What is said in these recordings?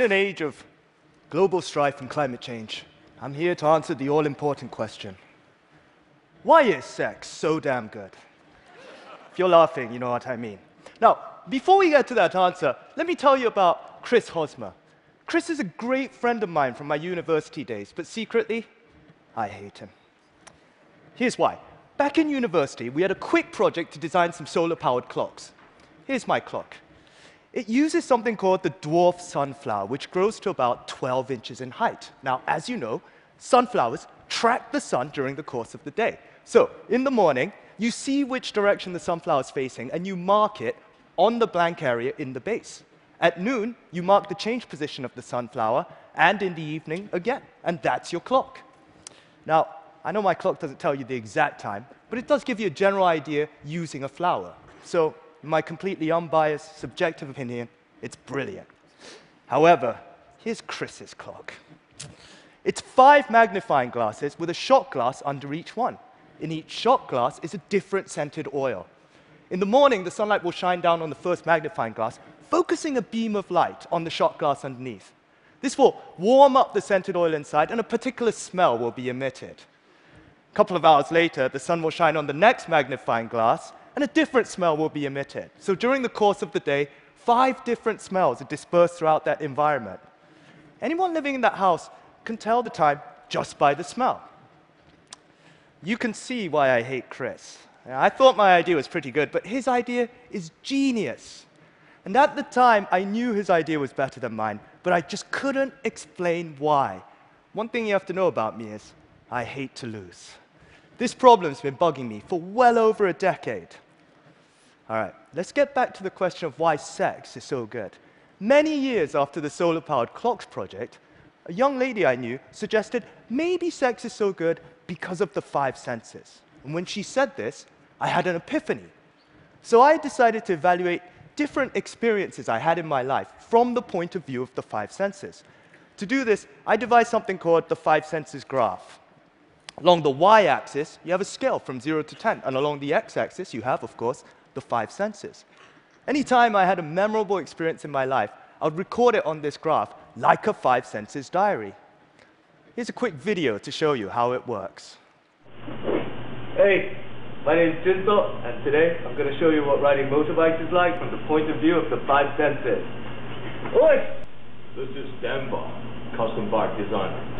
In an age of global strife and climate change, I'm here to answer the all important question Why is sex so damn good? If you're laughing, you know what I mean. Now, before we get to that answer, let me tell you about Chris Hosmer. Chris is a great friend of mine from my university days, but secretly, I hate him. Here's why. Back in university, we had a quick project to design some solar powered clocks. Here's my clock. It uses something called the dwarf sunflower, which grows to about 12 inches in height. Now, as you know, sunflowers track the sun during the course of the day. So, in the morning, you see which direction the sunflower is facing, and you mark it on the blank area in the base. At noon, you mark the change position of the sunflower, and in the evening again, and that's your clock. Now, I know my clock doesn't tell you the exact time, but it does give you a general idea using a flower. So in my completely unbiased, subjective opinion, it's brilliant. However, here's Chris's clock. It's five magnifying glasses with a shot glass under each one. In each shot glass is a different scented oil. In the morning, the sunlight will shine down on the first magnifying glass, focusing a beam of light on the shot glass underneath. This will warm up the scented oil inside, and a particular smell will be emitted. A couple of hours later, the sun will shine on the next magnifying glass, and a different smell will be emitted. So during the course of the day, five different smells are dispersed throughout that environment. Anyone living in that house can tell the time just by the smell. You can see why I hate Chris. I thought my idea was pretty good, but his idea is genius. And at the time, I knew his idea was better than mine, but I just couldn't explain why. One thing you have to know about me is I hate to lose. This problem's been bugging me for well over a decade. All right, let's get back to the question of why sex is so good. Many years after the solar powered clocks project, a young lady I knew suggested maybe sex is so good because of the five senses. And when she said this, I had an epiphany. So I decided to evaluate different experiences I had in my life from the point of view of the five senses. To do this, I devised something called the five senses graph. Along the y-axis, you have a scale from 0 to 10, and along the x-axis, you have, of course, the five senses. Anytime I had a memorable experience in my life, I would record it on this graph like a five senses diary. Here's a quick video to show you how it works. Hey, my name is Jinsop, and today I'm going to show you what riding motorbikes is like from the point of view of the five senses. Oi! This is Denver, custom bike designer.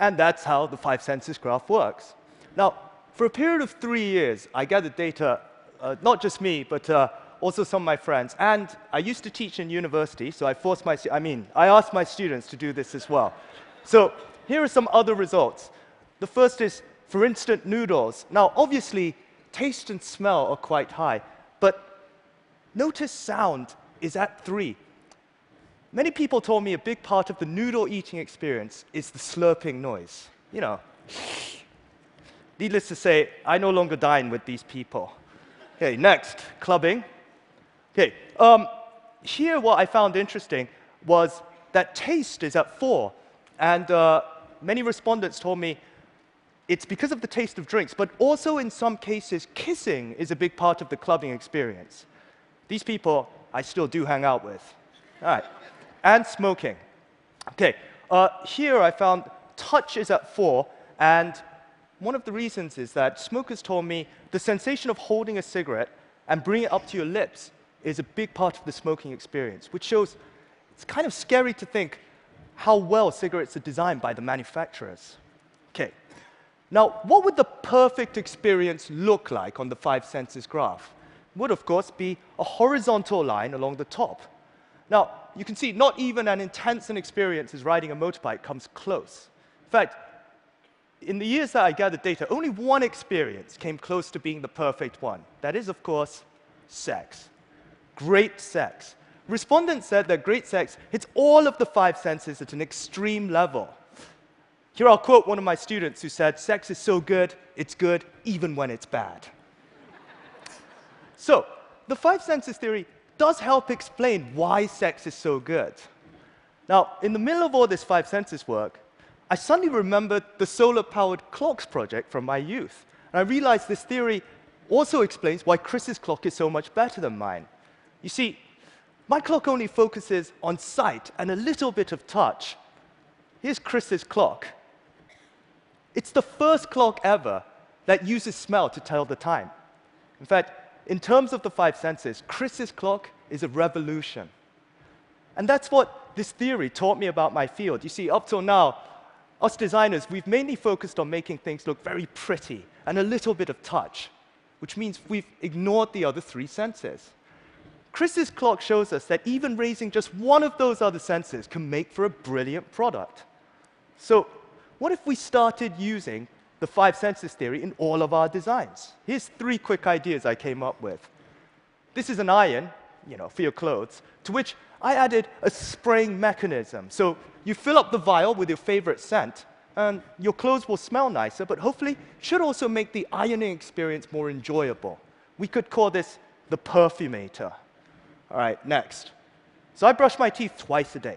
And that's how the five senses graph works. Now, for a period of three years, I gathered data, uh, not just me, but uh, also some of my friends. And I used to teach in university, so I forced my, I mean, I asked my students to do this as well. So here are some other results. The first is for instant noodles. Now, obviously, taste and smell are quite high, but notice sound is at three. Many people told me a big part of the noodle eating experience is the slurping noise. You know. Needless to say, I no longer dine with these people. Okay, next, clubbing. Okay, um, here what I found interesting was that taste is at four. And uh, many respondents told me it's because of the taste of drinks, but also in some cases, kissing is a big part of the clubbing experience. These people I still do hang out with. All right and smoking. Okay, uh, here I found touch is at four, and one of the reasons is that smokers told me the sensation of holding a cigarette and bringing it up to your lips is a big part of the smoking experience, which shows it's kind of scary to think how well cigarettes are designed by the manufacturers. Okay, now what would the perfect experience look like on the five senses graph? Would, of course, be a horizontal line along the top. Now, you can see not even an intense an experience as riding a motorbike comes close. In fact, in the years that I gathered data, only one experience came close to being the perfect one. That is, of course, sex. Great sex. Respondents said that great sex hits all of the five senses at an extreme level. Here I'll quote one of my students who said, Sex is so good, it's good even when it's bad. so, the five senses theory does help explain why sex is so good. Now, in the middle of all this five senses work, I suddenly remembered the solar powered clocks project from my youth. And I realized this theory also explains why Chris's clock is so much better than mine. You see, my clock only focuses on sight and a little bit of touch. Here's Chris's clock. It's the first clock ever that uses smell to tell the time. In fact, in terms of the five senses, Chris's clock is a revolution. And that's what this theory taught me about my field. You see, up till now, us designers, we've mainly focused on making things look very pretty and a little bit of touch, which means we've ignored the other three senses. Chris's clock shows us that even raising just one of those other senses can make for a brilliant product. So, what if we started using the five senses theory in all of our designs. Here's three quick ideas I came up with. This is an iron, you know, for your clothes, to which I added a spraying mechanism. So you fill up the vial with your favorite scent, and your clothes will smell nicer, but hopefully should also make the ironing experience more enjoyable. We could call this the perfumator. All right, next. So I brush my teeth twice a day.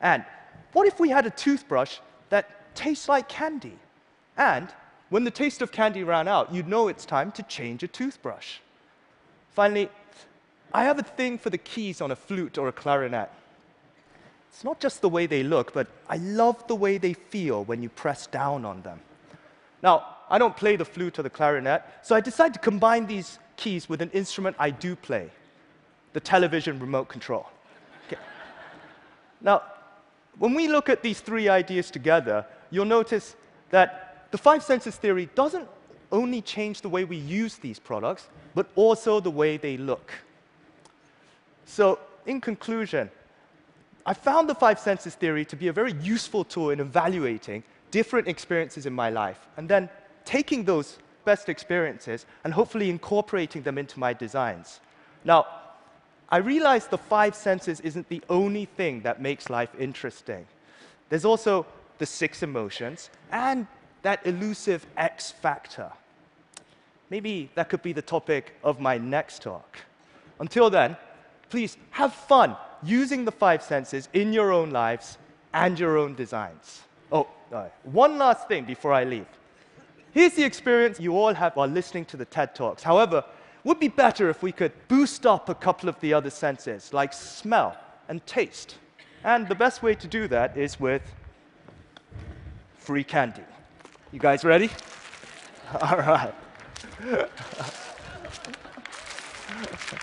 And what if we had a toothbrush that tastes like candy? And when the taste of candy ran out, you'd know it's time to change a toothbrush. Finally, I have a thing for the keys on a flute or a clarinet. It's not just the way they look, but I love the way they feel when you press down on them. Now, I don't play the flute or the clarinet, so I decided to combine these keys with an instrument I do play the television remote control. Okay. Now, when we look at these three ideas together, you'll notice that the five senses theory doesn't only change the way we use these products, but also the way they look. So, in conclusion, I found the five senses theory to be a very useful tool in evaluating different experiences in my life, and then taking those best experiences and hopefully incorporating them into my designs. Now, I realize the five senses isn't the only thing that makes life interesting. There's also the six emotions and that elusive X factor. Maybe that could be the topic of my next talk. Until then, please have fun using the five senses in your own lives and your own designs. Oh, uh, one last thing before I leave. Here's the experience you all have while listening to the TED Talks. However, would be better if we could boost up a couple of the other senses, like smell and taste. And the best way to do that is with free candy. You guys ready? All right.